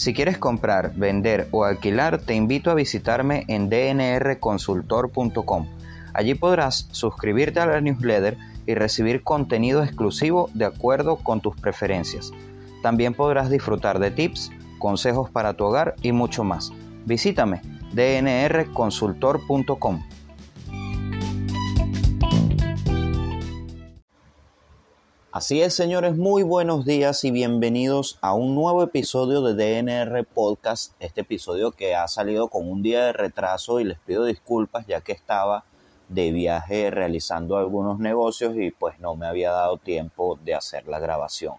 Si quieres comprar, vender o alquilar, te invito a visitarme en dnrconsultor.com. Allí podrás suscribirte a la newsletter y recibir contenido exclusivo de acuerdo con tus preferencias. También podrás disfrutar de tips, consejos para tu hogar y mucho más. Visítame dnrconsultor.com. Así es, señores, muy buenos días y bienvenidos a un nuevo episodio de DNR Podcast. Este episodio que ha salido con un día de retraso y les pido disculpas ya que estaba de viaje realizando algunos negocios y pues no me había dado tiempo de hacer la grabación.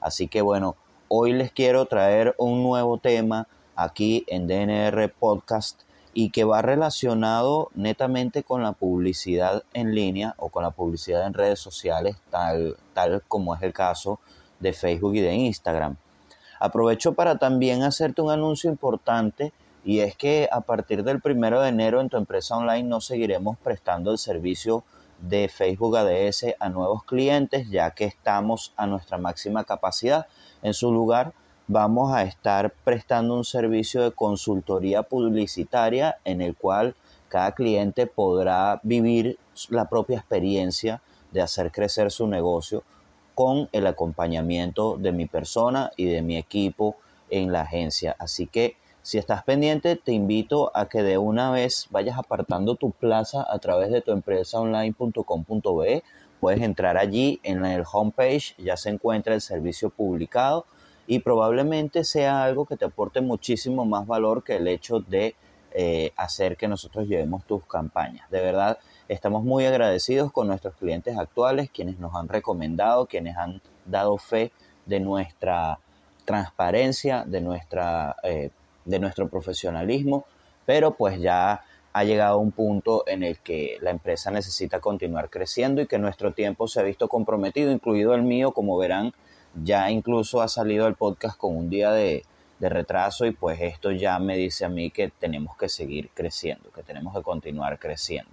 Así que bueno, hoy les quiero traer un nuevo tema aquí en DNR Podcast y que va relacionado netamente con la publicidad en línea o con la publicidad en redes sociales, tal, tal como es el caso de Facebook y de Instagram. Aprovecho para también hacerte un anuncio importante y es que a partir del primero de enero en tu empresa online no seguiremos prestando el servicio de Facebook ADS a nuevos clientes ya que estamos a nuestra máxima capacidad. En su lugar, vamos a estar prestando un servicio de consultoría publicitaria en el cual cada cliente podrá vivir la propia experiencia de hacer crecer su negocio con el acompañamiento de mi persona y de mi equipo en la agencia. Así que si estás pendiente, te invito a que de una vez vayas apartando tu plaza a través de tu empresa online.com.be. Puedes entrar allí en el homepage, ya se encuentra el servicio publicado y probablemente sea algo que te aporte muchísimo más valor que el hecho de eh, hacer que nosotros llevemos tus campañas. De verdad, estamos muy agradecidos con nuestros clientes actuales, quienes nos han recomendado, quienes han dado fe de nuestra transparencia, de, nuestra, eh, de nuestro profesionalismo, pero pues ya ha llegado un punto en el que la empresa necesita continuar creciendo y que nuestro tiempo se ha visto comprometido, incluido el mío, como verán, ya incluso ha salido el podcast con un día de, retraso y pues esto ya me dice a mí que tenemos que seguir creciendo, que tenemos que continuar creciendo.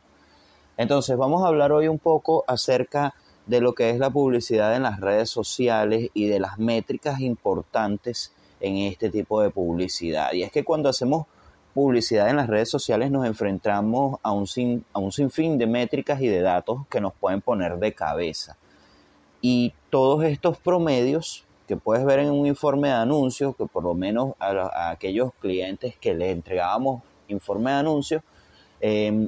Entonces vamos a hablar hoy un poco acerca de lo que es la publicidad en las redes sociales y de las métricas importantes en este tipo de publicidad. Y es que cuando hacemos publicidad en las redes sociales nos enfrentamos a un, sin, a un sinfín de métricas y de datos que nos pueden poner de cabeza. Y todos estos promedios que puedes ver en un informe de anuncios, que por lo menos a, aquellos clientes que les entregábamos informe de anuncios, em,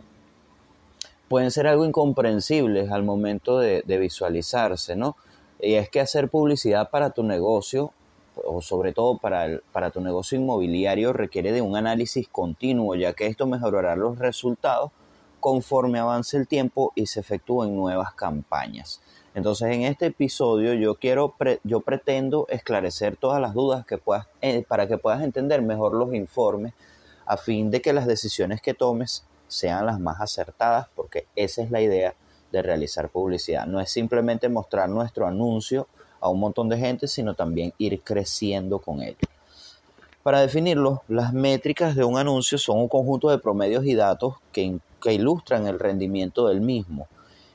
pueden ser algo incomprensibles al momento de, visualizarse, ¿no? Y es que hacer publicidad para tu negocio, o sobre todo para, para tu negocio inmobiliario, requiere de un análisis continuo, ya que esto mejorará los resultados conforme avance el tiempo y se efectúen nuevas campañas. Entonces, en este episodio yo quiero, yo pretendo esclarecer todas las dudas que puedas, eh, para que puedas entender mejor los informes, a fin de que las decisiones que tomes sean las más acertadas, porque esa es la idea de realizar publicidad. No es simplemente mostrar nuestro anuncio a un montón de gente, sino también ir creciendo con ello. Para definirlo, las métricas de un anuncio son un conjunto de promedios y datos que, que ilustran el rendimiento del mismo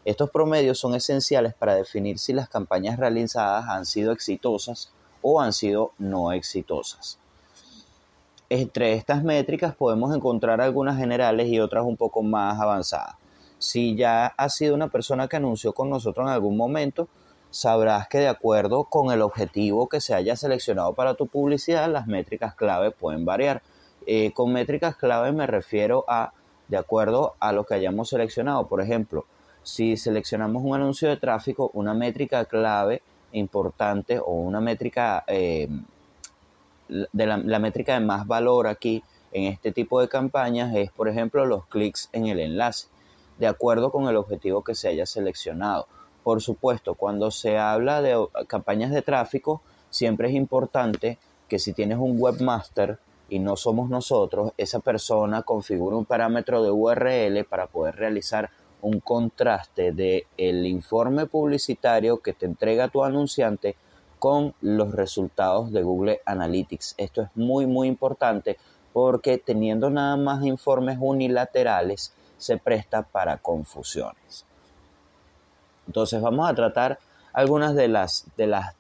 estos promedios son esenciales para definir si las campañas realizadas han sido exitosas o han sido no exitosas. Entre estas métricas podemos encontrar algunas generales y otras un poco más avanzadas. Si ya has sido una persona que anunció con nosotros en algún momento, sabrás que de acuerdo con el objetivo que se haya seleccionado para tu publicidad, las métricas clave pueden variar. Eh, con métricas clave me refiero a de acuerdo a lo que hayamos seleccionado. Por ejemplo, si seleccionamos un anuncio de tráfico, una métrica clave importante o una métrica eh, de la, métrica de más valor aquí en este tipo de campañas es, por ejemplo, los clics en el enlace, de acuerdo con el objetivo que se haya seleccionado. Por supuesto, cuando se habla de campañas de tráfico, siempre es importante que si tienes un webmaster y no somos nosotros, esa persona configure un parámetro de URL para poder realizar un contraste de el informe publicitario que te entrega tu anunciante con los resultados de Google Analytics. Esto es muy muy importante porque teniendo nada más informes unilaterales se presta para confusiones. Entonces vamos a tratar algunas de las, de las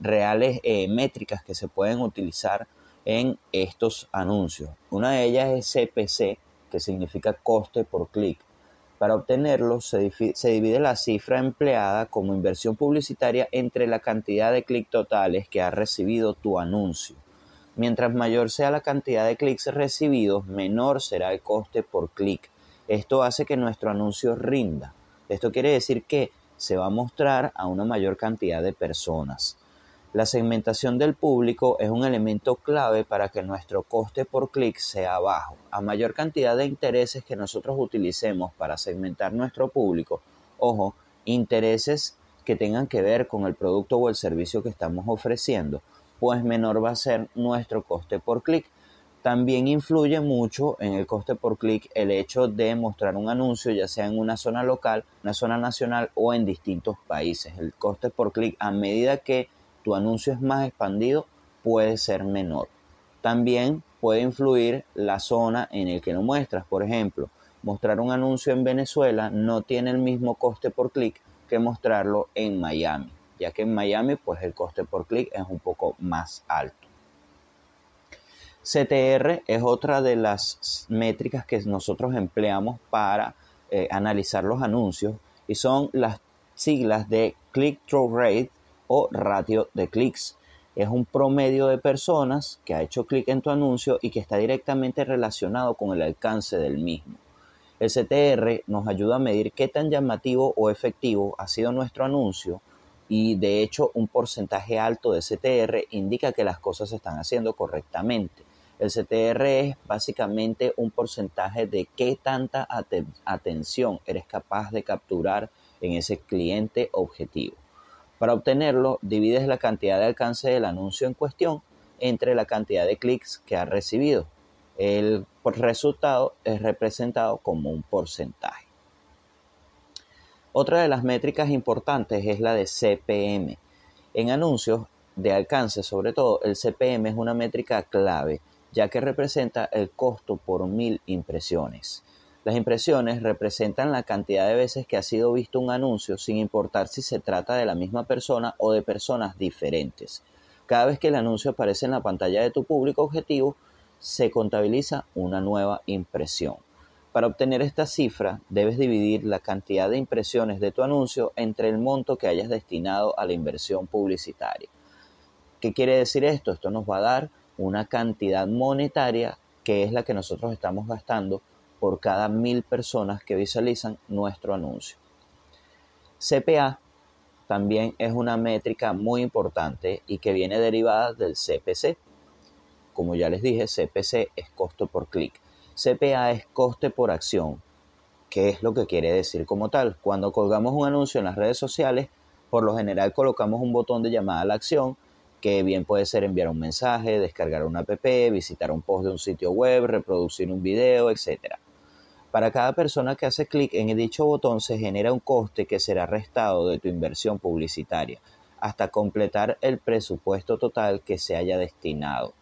reales eh, métricas que se pueden utilizar en estos anuncios. Una de ellas es CPC, que significa coste por clic. Para obtenerlo se, divide la cifra empleada como inversión publicitaria entre la cantidad de clics totales que ha recibido tu anuncio. Mientras mayor sea la cantidad de clics recibidos, menor será el coste por clic. Esto hace que nuestro anuncio rinda. Esto quiere decir que se va a mostrar a una mayor cantidad de personas. La segmentación del público es un elemento clave para que nuestro coste por clic sea bajo. A mayor cantidad de intereses que nosotros utilicemos para segmentar nuestro público, ojo, intereses que tengan que ver con el producto o el servicio que estamos ofreciendo, pues menor va a ser nuestro coste por clic. También influye mucho en el coste por clic el hecho de mostrar un anuncio, ya sea en una zona local, una zona nacional o en distintos países. El coste por clic a medida que tu anuncio es más expandido, puede ser menor. También puede influir la zona en el que lo muestras. Por ejemplo, mostrar un anuncio en Venezuela no tiene el mismo coste por clic que mostrarlo en Miami, ya que en Miami pues el coste por clic es un poco más alto. CTR es otra de las métricas que nosotros empleamos para eh, analizar los anuncios y son las siglas de click-through rate o ratio de clics. Es un promedio de personas que ha hecho clic en tu anuncio y que está directamente relacionado con el alcance del mismo. El CTR nos ayuda a medir qué tan llamativo o efectivo ha sido nuestro anuncio y de hecho un porcentaje alto de CTR indica que las cosas se están haciendo correctamente. El CTR es básicamente un porcentaje de qué tanta atención eres capaz de capturar en ese cliente objetivo. Para obtenerlo, divides la cantidad de alcance del anuncio en cuestión entre la cantidad de clics que ha recibido. El resultado es representado como un porcentaje. Otra de las métricas importantes es la de CPM. En anuncios de alcance, sobre todo, el CPM es una métrica clave, ya que representa el costo por mil impresiones. Las impresiones representan la cantidad de veces que ha sido visto un anuncio sin importar si se trata de la misma persona o de personas diferentes. Cada vez que el anuncio aparece en la pantalla de tu público objetivo, se contabiliza una nueva impresión. Para obtener esta cifra, debes dividir la cantidad de impresiones de tu anuncio entre el monto que hayas destinado a la inversión publicitaria. ¿Qué quiere decir esto? Esto nos va a dar una cantidad monetaria que es la que nosotros estamos gastando por cada mil personas que visualizan nuestro anuncio. CPA también es una métrica muy importante y que viene derivada del CPC. Como ya les dije, CPC es costo por clic. CPA es coste por acción. ¿Qué es lo que quiere decir como tal? Cuando colgamos un anuncio en las redes sociales, por lo general colocamos un botón de llamada a la acción que bien puede ser enviar un mensaje, descargar una app, visitar un post de un sitio web, reproducir un video, etc. Para cada persona que hace clic en dicho botón se genera un coste que será restado de tu inversión publicitaria hasta completar el presupuesto total que se haya destinado.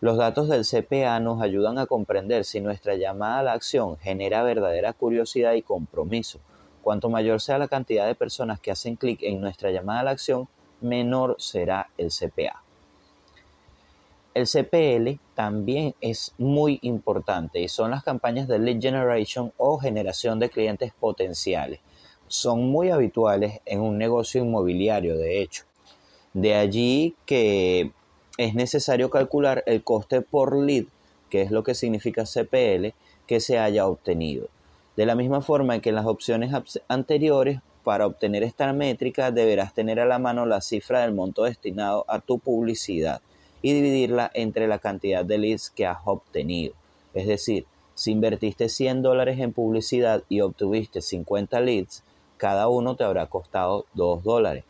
Los datos del CPA nos ayudan a comprender si nuestra llamada a la acción genera verdadera curiosidad y compromiso. Cuanto mayor sea la cantidad de personas que hacen clic en nuestra llamada a la acción, menor será el CPA. El CPL también es muy importante y son las campañas de lead generation o generación de clientes potenciales. Son muy habituales en un negocio inmobiliario, de hecho. De allí que es necesario calcular el coste por lead, que es lo que significa CPL, que se haya obtenido. De la misma forma que en las opciones anteriores, para obtener esta métrica deberás tener a la mano la cifra del monto destinado a tu publicidad y dividirla entre la cantidad de leads que has obtenido. Es decir, si invertiste 100 dólares en publicidad y obtuviste 50 leads, cada uno te habrá costado 2 dólares.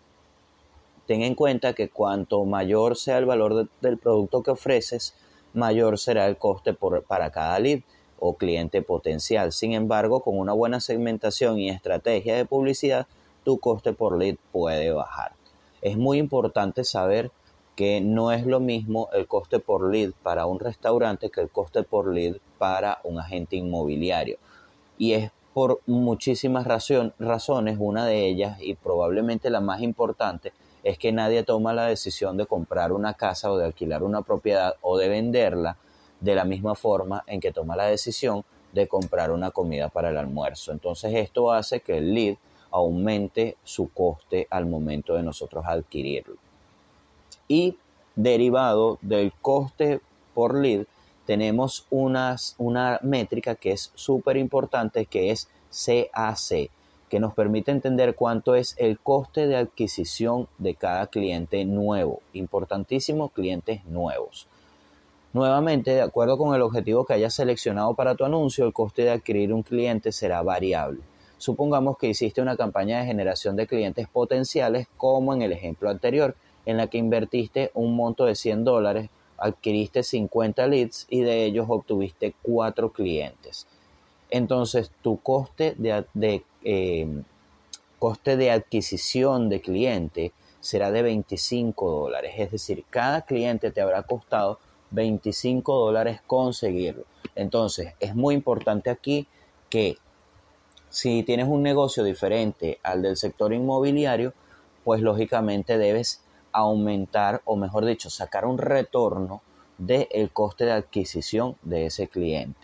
Ten en cuenta que cuanto mayor sea el valor del producto que ofreces, mayor será el coste para cada lead o cliente potencial. Sin embargo, con una buena segmentación y estrategia de publicidad, tu coste por lead puede bajar. Es muy importante saber que no es lo mismo el coste por lead para un restaurante que el coste por lead para un agente inmobiliario. Y es por muchísimas razones, una de ellas y probablemente la más importante, es que nadie toma la decisión de comprar una casa o de alquilar una propiedad o de venderla de la misma forma en que toma la decisión de comprar una comida para el almuerzo. Entonces esto hace que el lead aumente su coste al momento de nosotros adquirirlo. Y derivado del coste por lead, tenemos una métrica que es súper importante, que es CAC, que nos permite entender cuánto es el coste de adquisición de cada cliente nuevo. Importantísimo, clientes nuevos. Nuevamente, de acuerdo con el objetivo que hayas seleccionado para tu anuncio, el coste de adquirir un cliente será variable. Supongamos que hiciste una campaña de generación de clientes potenciales como en el ejemplo anterior, en la que invertiste un monto de 100 dólares, adquiriste 50 leads y de ellos obtuviste 4 clientes. Entonces tu coste de, eh, coste de adquisición de cliente será de 25 dólares. Es decir, cada cliente te habrá costado 25 dólares conseguirlo. Entonces es muy importante aquí que si tienes un negocio diferente al del sector inmobiliario, pues lógicamente debes aumentar o mejor dicho, sacar un retorno del coste de adquisición de ese cliente.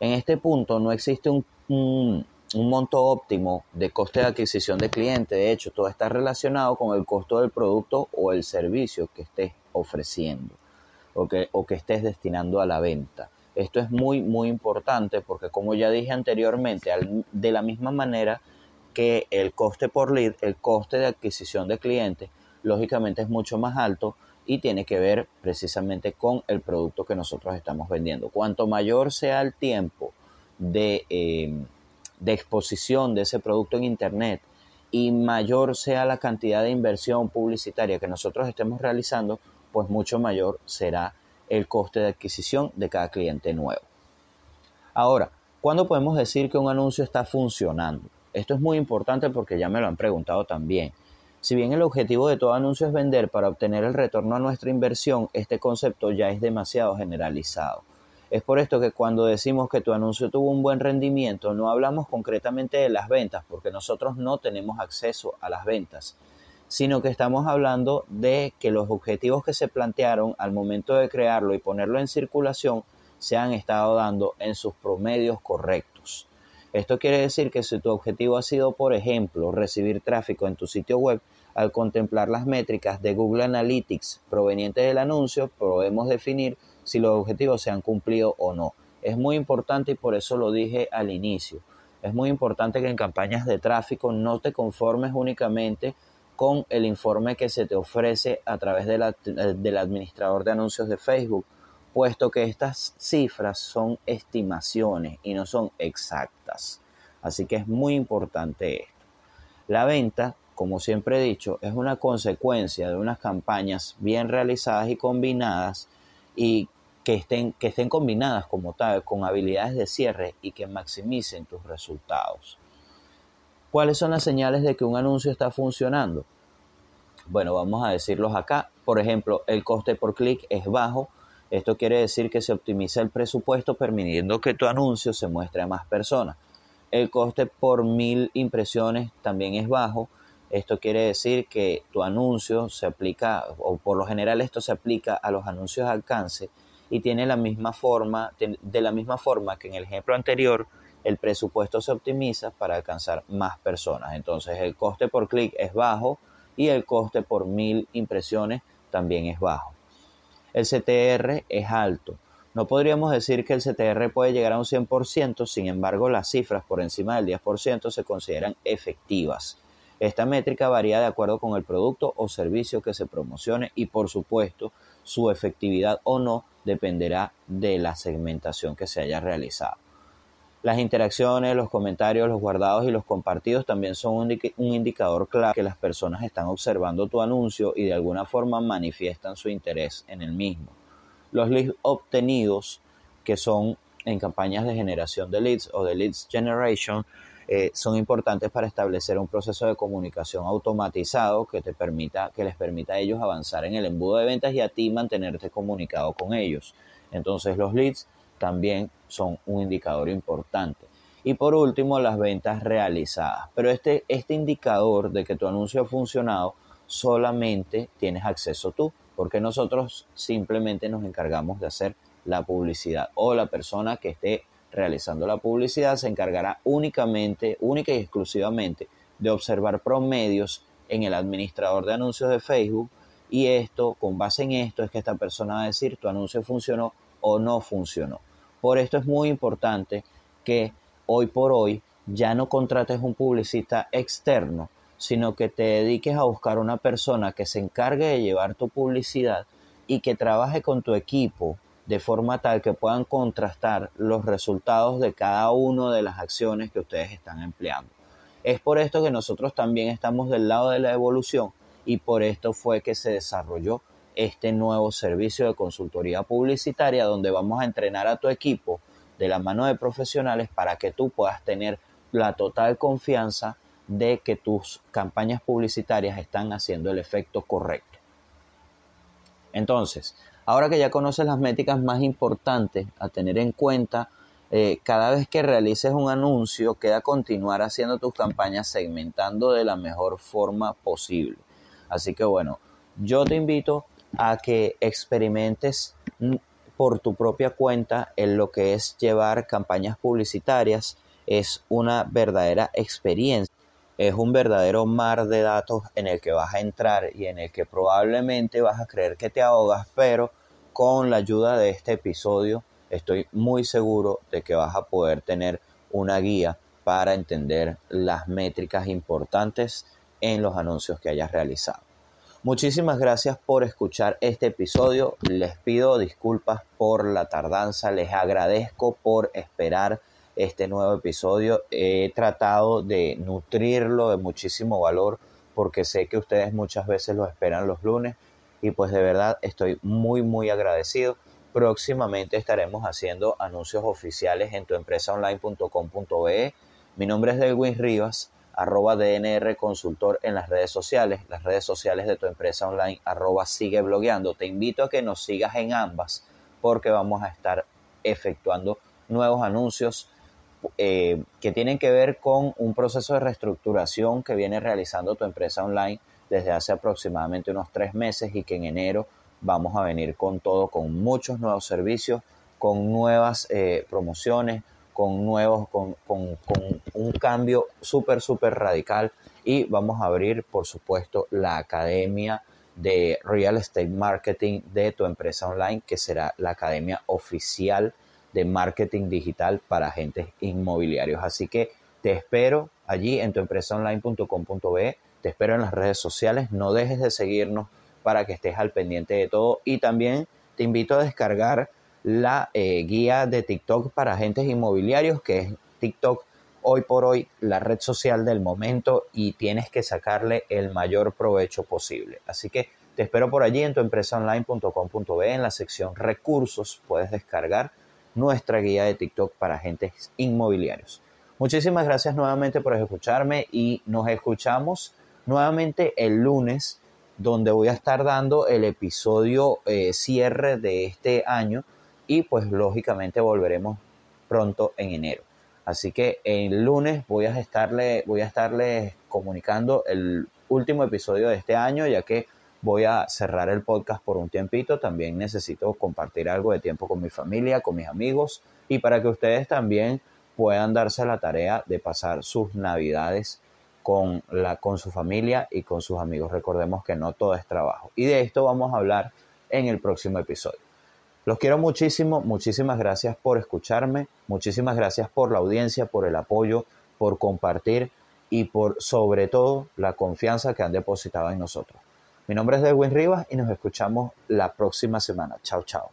En este punto no existe un, un, monto óptimo de coste de adquisición de cliente, de hecho todo está relacionado con el costo del producto o el servicio que estés ofreciendo o que, o que estés destinando a la venta. Esto es muy, muy importante porque como ya dije anteriormente, de la misma manera que el coste por lead, el coste de adquisición de clientes, lógicamente es mucho más alto y tiene que ver precisamente con el producto que nosotros estamos vendiendo. Cuanto mayor sea el tiempo de, eh, de exposición de ese producto en Internet y mayor sea la cantidad de inversión publicitaria que nosotros estemos realizando, pues mucho mayor será el coste de adquisición de cada cliente nuevo. Ahora, ¿cuándo podemos decir que un anuncio está funcionando? Esto es muy importante porque ya me lo han preguntado también. Si bien el objetivo de todo anuncio es vender para obtener el retorno a nuestra inversión, este concepto ya es demasiado generalizado. Es por esto que cuando decimos que tu anuncio tuvo un buen rendimiento, no hablamos concretamente de las ventas, porque nosotros no tenemos acceso a las ventas, sino que estamos hablando de que los objetivos que se plantearon al momento de crearlo y ponerlo en circulación se han estado dando en sus promedios correctos. Esto quiere decir que si tu objetivo ha sido, por ejemplo, recibir tráfico en tu sitio web, al contemplar las métricas de Google Analytics provenientes del anuncio, podemos definir si los objetivos se han cumplido o no. Es muy importante y por eso lo dije al inicio. Es muy importante que en campañas de tráfico no te conformes únicamente con el informe que se te ofrece a través del administrador de anuncios de Facebook, puesto que estas cifras son estimaciones y no son exactas. Así que es muy importante esto. La venta, como siempre he dicho, es una consecuencia de unas campañas bien realizadas y combinadas y que estén, que estén combinadas como tal con habilidades de cierre y que maximicen tus resultados. ¿Cuáles son las señales de que un anuncio está funcionando? Bueno, vamos a decirlos acá. Por ejemplo, el coste por clic es bajo. Esto quiere decir que se optimiza el presupuesto permitiendo que tu anuncio se muestre a más personas. El coste por mil impresiones también es bajo. Esto quiere decir que tu anuncio se aplica, o por lo general esto se aplica a los anuncios de alcance y tiene la misma forma, de la misma forma que en el ejemplo anterior, el presupuesto se optimiza para alcanzar más personas. Entonces el coste por clic es bajo y el coste por mil impresiones también es bajo. El CTR es alto. No podríamos decir que el CTR puede llegar a un 100%, sin embargo las cifras por encima del 10% se consideran efectivas. Esta métrica varía de acuerdo con el producto o servicio que se promocione y por supuesto su efectividad o no dependerá de la segmentación que se haya realizado. Las interacciones, los comentarios, los guardados y los compartidos también son un, indicador claro que las personas están observando tu anuncio y de alguna forma manifiestan su interés en el mismo. Los leads obtenidos, que son en campañas de generación de leads o de leads generation, eh, son importantes para establecer un proceso de comunicación automatizado que te permita, que les permita a ellos avanzar en el embudo de ventas y a ti mantenerte comunicado con ellos. Entonces los leads también son un indicador importante. Y por último, las ventas realizadas. Pero este, este indicador de que tu anuncio ha funcionado solamente tienes acceso tú, porque nosotros simplemente nos encargamos de hacer la publicidad o la persona que esté realizando la publicidad se encargará únicamente, única y exclusivamente de observar promedios en el administrador de anuncios de Facebook y esto, con base en esto, es que esta persona va a decir tu anuncio funcionó o no funcionó. Por esto es muy importante que hoy por hoy ya no contrates un publicista externo, sino que te dediques a buscar una persona que se encargue de llevar tu publicidad y que trabaje con tu equipo de forma tal que puedan contrastar los resultados de cada una de las acciones que ustedes están empleando. Es por esto que nosotros también estamos del lado de la evolución y por esto fue que se desarrolló este nuevo servicio de consultoría publicitaria donde vamos a entrenar a tu equipo de la mano de profesionales para que tú puedas tener la total confianza de que tus campañas publicitarias están haciendo el efecto correcto. Entonces, ahora que ya conoces las métricas más importantes a tener en cuenta, eh, cada vez que realices un anuncio, queda continuar haciendo tus campañas segmentando de la mejor forma posible. Así que bueno, yo te invito a que experimentes por tu propia cuenta en lo que es llevar campañas publicitarias. Es una verdadera experiencia. Es un verdadero mar de datos en el que vas a entrar y en el que probablemente vas a creer que te ahogas, pero con la ayuda de este episodio estoy muy seguro de que vas a poder tener una guía para entender las métricas importantes en los anuncios que hayas realizado. Muchísimas gracias por escuchar este episodio. Les pido disculpas por la tardanza. Les agradezco por esperar este nuevo episodio. He tratado de nutrirlo de muchísimo valor porque sé que ustedes muchas veces lo esperan los lunes y pues de verdad estoy muy muy agradecido. Próximamente estaremos haciendo anuncios oficiales en tuempresaonline.com.be. Mi nombre es Delwin Rivas arroba DNR Consultor en las redes sociales, las redes sociales de tu empresa online, arroba sigue blogueando. Te invito a que nos sigas en ambas porque vamos a estar efectuando nuevos anuncios eh, que tienen que ver con un proceso de reestructuración que viene realizando tu empresa online desde hace aproximadamente unos tres meses y que en enero vamos a venir con todo, con muchos nuevos servicios, con nuevas eh, promociones, con nuevos, con, con, con un cambio súper, súper radical. Y vamos a abrir, por supuesto, la academia de Real Estate Marketing de tu empresa online, que será la academia oficial de marketing digital para agentes inmobiliarios. Así que te espero allí en tuempresaonline.com.be, te espero en las redes sociales, no dejes de seguirnos para que estés al pendiente de todo. Y también te invito a descargar la eh, guía de TikTok para agentes inmobiliarios, que es TikTok hoy por hoy la red social del momento y tienes que sacarle el mayor provecho posible. Así que te espero por allí en tu empresaonline.com.be en la sección recursos puedes descargar nuestra guía de TikTok para agentes inmobiliarios. Muchísimas gracias nuevamente por escucharme y nos escuchamos nuevamente el lunes donde voy a estar dando el episodio eh, cierre de este año y pues lógicamente volveremos pronto en enero. Así que el lunes voy a estarle, voy a estarles comunicando el último episodio de este año, ya que voy a cerrar el podcast por un tiempito. También necesito compartir algo de tiempo con mi familia, con mis amigos y para que ustedes también puedan darse la tarea de pasar sus navidades con, la, con su familia y con sus amigos. Recordemos que no todo es trabajo. Y de esto vamos a hablar en el próximo episodio. Los quiero muchísimo, muchísimas gracias por escucharme, muchísimas gracias por la audiencia, por el apoyo, por compartir y por sobre todo la confianza que han depositado en nosotros. Mi nombre es Edwin Rivas y nos escuchamos la próxima semana. Chao, chao.